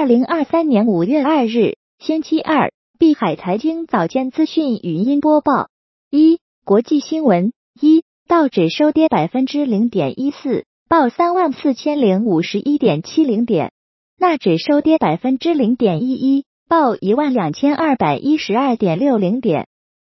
二零二三年五月二日，星期二，碧海财经早间资讯语音播报：一、国际新闻：一、道指收跌百分之零点一四，报三万四千零五十一点七零点；纳指收跌百分之零点一一，报一万两千二百一十二点六零点；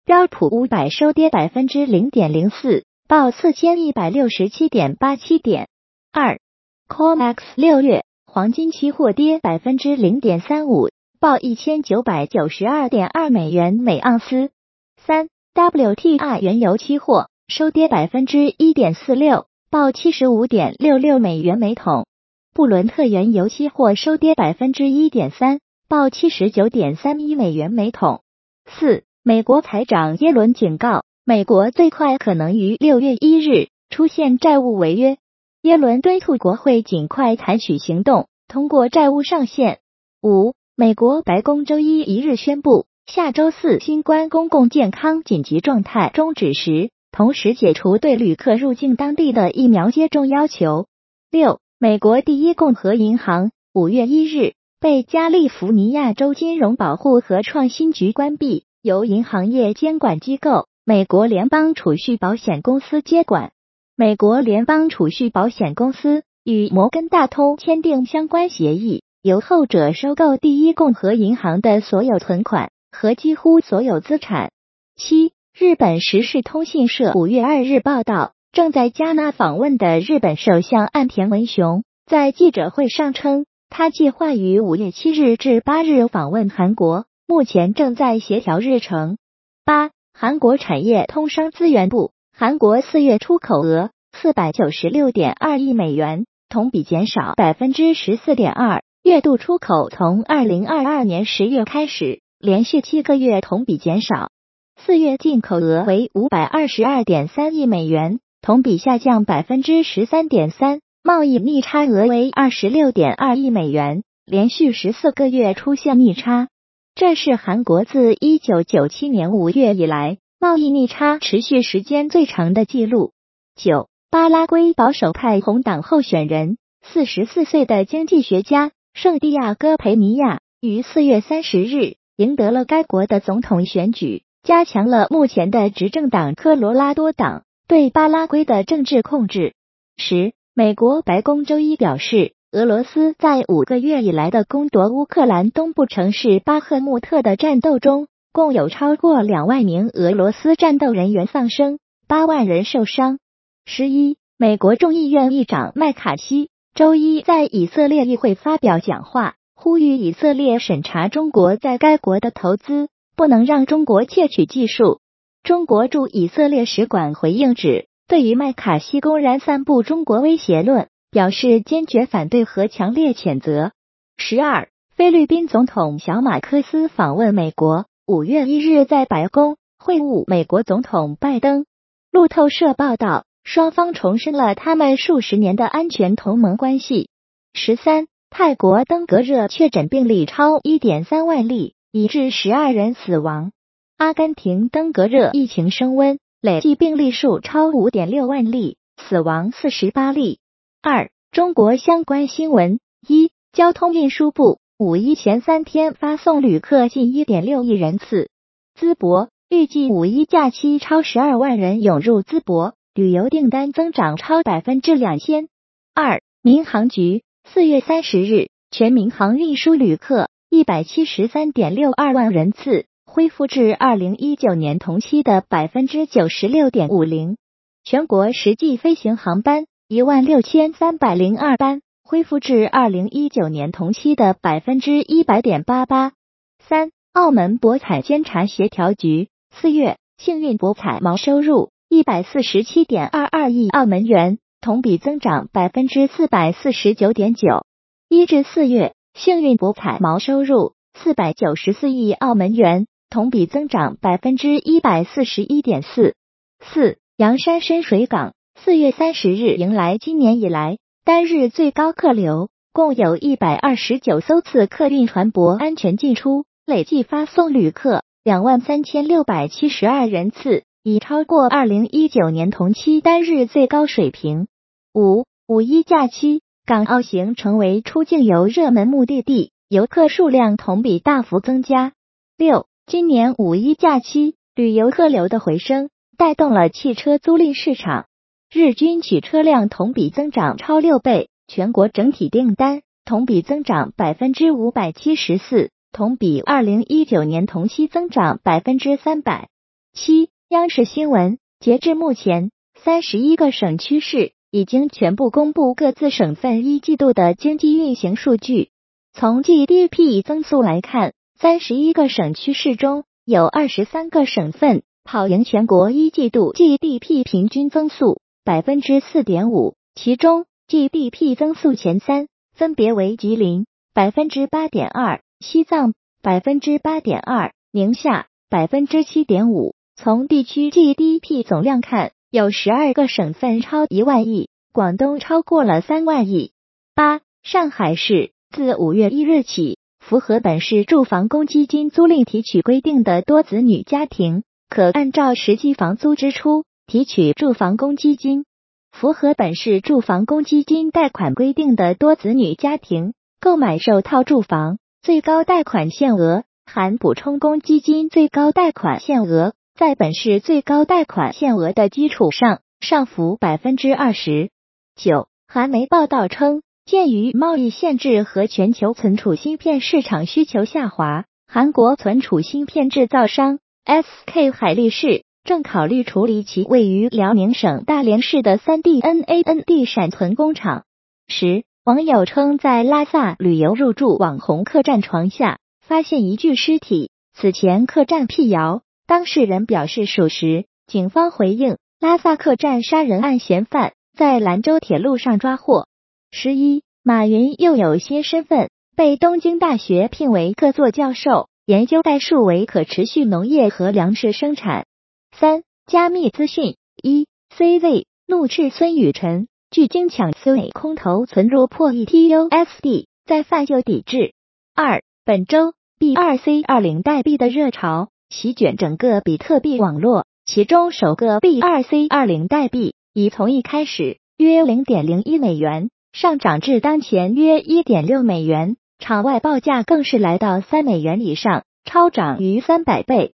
标普五百收跌百分之零点零四，报四千一百六十七点八七点。二、COMEX 六月。黄金期货跌百分之零点三五，报一千九百九十二点二美元每盎司。三 WTI 原油期货收跌百分之一点四六，报七十五点六六美元每桶。布伦特原油期货收跌百分之一点三，报七十九点三一美元每桶。四美国财长耶伦警告，美国最快可能于六月一日出现债务违约。耶伦敦促国会尽快采取行动，通过债务上限。五，美国白宫周一一日宣布，下周四新冠公共健康紧急状态终止时，同时解除对旅客入境当地的疫苗接种要求。六，美国第一共和银行五月一日被加利福尼亚州金融保护和创新局关闭，由银行业监管机构美国联邦储蓄保险公司接管。美国联邦储蓄保险公司与摩根大通签订相关协议，由后者收购第一共和银行的所有存款和几乎所有资产。七，日本时事通信社五月二日报道，正在加纳访问的日本首相岸田文雄在记者会上称，他计划于五月七日至八日访问韩国，目前正在协调日程。八，韩国产业通商资源部。韩国四月出口额四百九十六点二亿美元，同比减少百分之十四点二。月度出口从二零二二年十月开始，连续七个月同比减少。四月进口额为五百二十二点三亿美元，同比下降百分之十三点三。贸易逆差额为二十六点二亿美元，连续十四个月出现逆差，这是韩国自一九九七年五月以来。贸易逆差持续时间最长的记录。九，巴拉圭保守派红党候选人，四十四岁的经济学家圣地亚哥培尼亚于四月三十日赢得了该国的总统选举，加强了目前的执政党科罗拉多党对巴拉圭的政治控制。十，美国白宫周一表示，俄罗斯在五个月以来的攻夺乌克兰东部城市巴赫穆特的战斗中。共有超过两万名俄罗斯战斗人员丧生，八万人受伤。十一，美国众议院议长麦卡锡周一在以色列议会发表讲话，呼吁以色列审查中国在该国的投资，不能让中国窃取技术。中国驻以色列使馆回应指，对于麦卡锡公然散布中国威胁论，表示坚决反对和强烈谴责。十二，菲律宾总统小马克思访问美国。五月一日，在白宫会晤美国总统拜登。路透社报道，双方重申了他们数十年的安全同盟关系。十三，泰国登革热确诊病例超一点三万例，已致十二人死亡。阿根廷登革热疫情升温，累计病例数超五点六万例，死亡四十八例。二，中国相关新闻：一，交通运输部。五一前三天发送旅客近一点六亿人次，淄博预计五一假期超十二万人涌入淄博，旅游订单增长超百分之两千。二民航局四月三十日，全民航运输旅客一百七十三点六二万人次，恢复至二零一九年同期的百分之九十六点五零。全国实际飞行航班一万六千三百零二班。恢复至二零一九年同期的百分之一百点八八。三、澳门博彩监察协调局四月幸运博彩毛收入一百四十七点二二亿澳门元，同比增长百分之四百四十九点九。一至四月幸运博彩毛收入四百九十四亿澳门元，同比增长百分之一百四十一点四。四、阳山深水港四月三十日迎来今年以来。单日最高客流共有一百二十九艘次客运船舶安全进出，累计发送旅客两万三千六百七十二人次，已超过二零一九年同期单日最高水平。五五一假期，港澳行成为出境游热门目的地，游客数量同比大幅增加。六，今年五一假期旅游客流的回升，带动了汽车租赁市场，日均取车辆同比增长超六倍，全国整体订单同比增长百分之五百七十四，同比二零一九年同期增长百分之三百。七，央视新闻，截至目前，三十一个省区市已经全部公布各自省份一季度的经济运行数据。从 GDP 增速来看，三十一个省区市中有二十三个省份跑赢全国一季度 GDP 平均增速百分之四点五，其中 GDP 增速前三分别为吉林百分之八点二、西藏百分之八点二、宁夏百分之七点五。从地区 GDP 总量看，有十二个省份超一万亿，广东超过了三万亿。八，上海市自五月一日起，符合本市住房公积金租赁提取规定的多子女家庭，可按照实际房租支出提取住房公积金；符合本市住房公积金贷款规定的多子女家庭，购买首套住房，最高贷款限额含补充公积金最高贷款限额。在本市最高贷款限额的基础上，上浮百分之二十九。韩媒报道称，鉴于贸易限制和全球存储芯片市场需求下滑，韩国存储芯片制造商 SK 海力士正考虑处理其位于辽宁省大连市的三 D NAND 闪存工厂。十网友称，在拉萨旅游入住网红客栈床下，发现一具尸体。此前客栈辟谣。当事人表示属实，警方回应：拉萨客栈杀人案嫌犯在兰州铁路上抓获。十一，马云又有些身份，被东京大学聘为客座教授，研究代数为可持续农业和粮食生产。三，加密资讯一，CZ 怒斥孙雨辰，拒经抢 C 空头存入破亿 TUSD，再犯就抵制。二，本周 B2C 二零代币的热潮。席卷整个比特币网络，其中首个 B2C 二零代币已从一开始约零点零一美元上涨至当前约一点六美元，场外报价更是来到三美元以上，超涨逾三百倍。